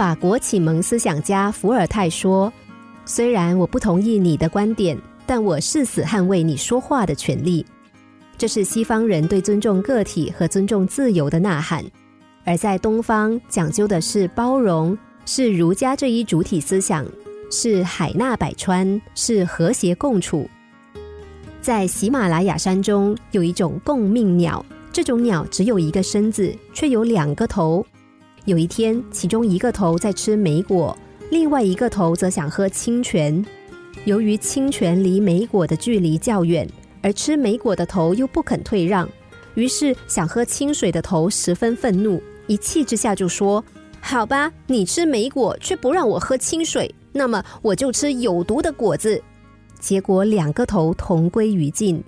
法国启蒙思想家伏尔泰说：“虽然我不同意你的观点，但我誓死捍卫你说话的权利。”这是西方人对尊重个体和尊重自由的呐喊，而在东方讲究的是包容，是儒家这一主体思想，是海纳百川，是和谐共处。在喜马拉雅山中有一种共命鸟，这种鸟只有一个身子，却有两个头。有一天，其中一个头在吃莓果，另外一个头则想喝清泉。由于清泉离莓果的距离较远。而吃莓果的头又不肯退让，于是想喝清水的头十分愤怒，一气之下就说：“好吧，你吃莓果却不让我喝清水，那么我就吃有毒的果子。”结果两个头同归于尽。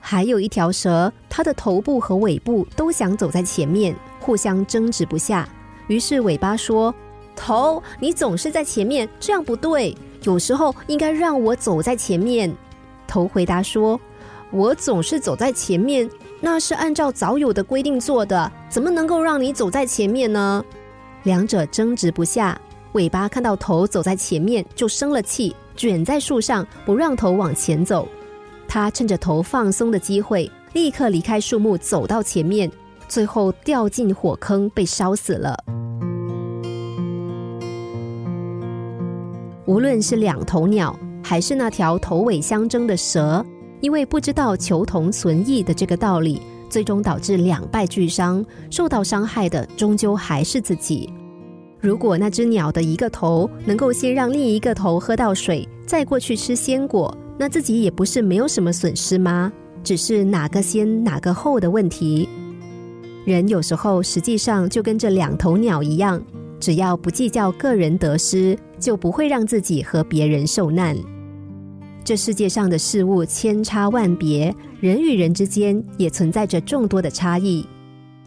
还有一条蛇，它的头部和尾部都想走在前面，互相争执不下。于是尾巴说：“头，你总是在前面，这样不对，有时候应该让我走在前面。”头回答说：“我总是走在前面，那是按照早有的规定做的，怎么能够让你走在前面呢？”两者争执不下，尾巴看到头走在前面，就生了气，卷在树上不让头往前走。他趁着头放松的机会，立刻离开树木，走到前面，最后掉进火坑，被烧死了。无论是两头鸟。还是那条头尾相争的蛇，因为不知道求同存异的这个道理，最终导致两败俱伤。受到伤害的终究还是自己。如果那只鸟的一个头能够先让另一个头喝到水，再过去吃鲜果，那自己也不是没有什么损失吗？只是哪个先哪个后的问题。人有时候实际上就跟这两头鸟一样，只要不计较个人得失，就不会让自己和别人受难。这世界上的事物千差万别，人与人之间也存在着众多的差异。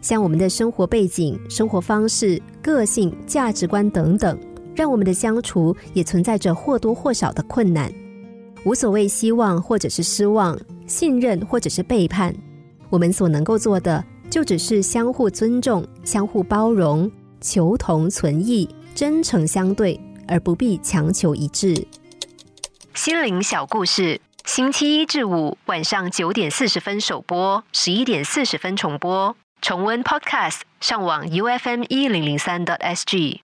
像我们的生活背景、生活方式、个性、价值观等等，让我们的相处也存在着或多或少的困难。无所谓希望或者是失望，信任或者是背叛，我们所能够做的，就只是相互尊重、相互包容、求同存异、真诚相对，而不必强求一致。心灵小故事，星期一至五晚上九点四十分首播，十一点四十分重播。重温 Podcast，上网 U F M 一零零三 t S G。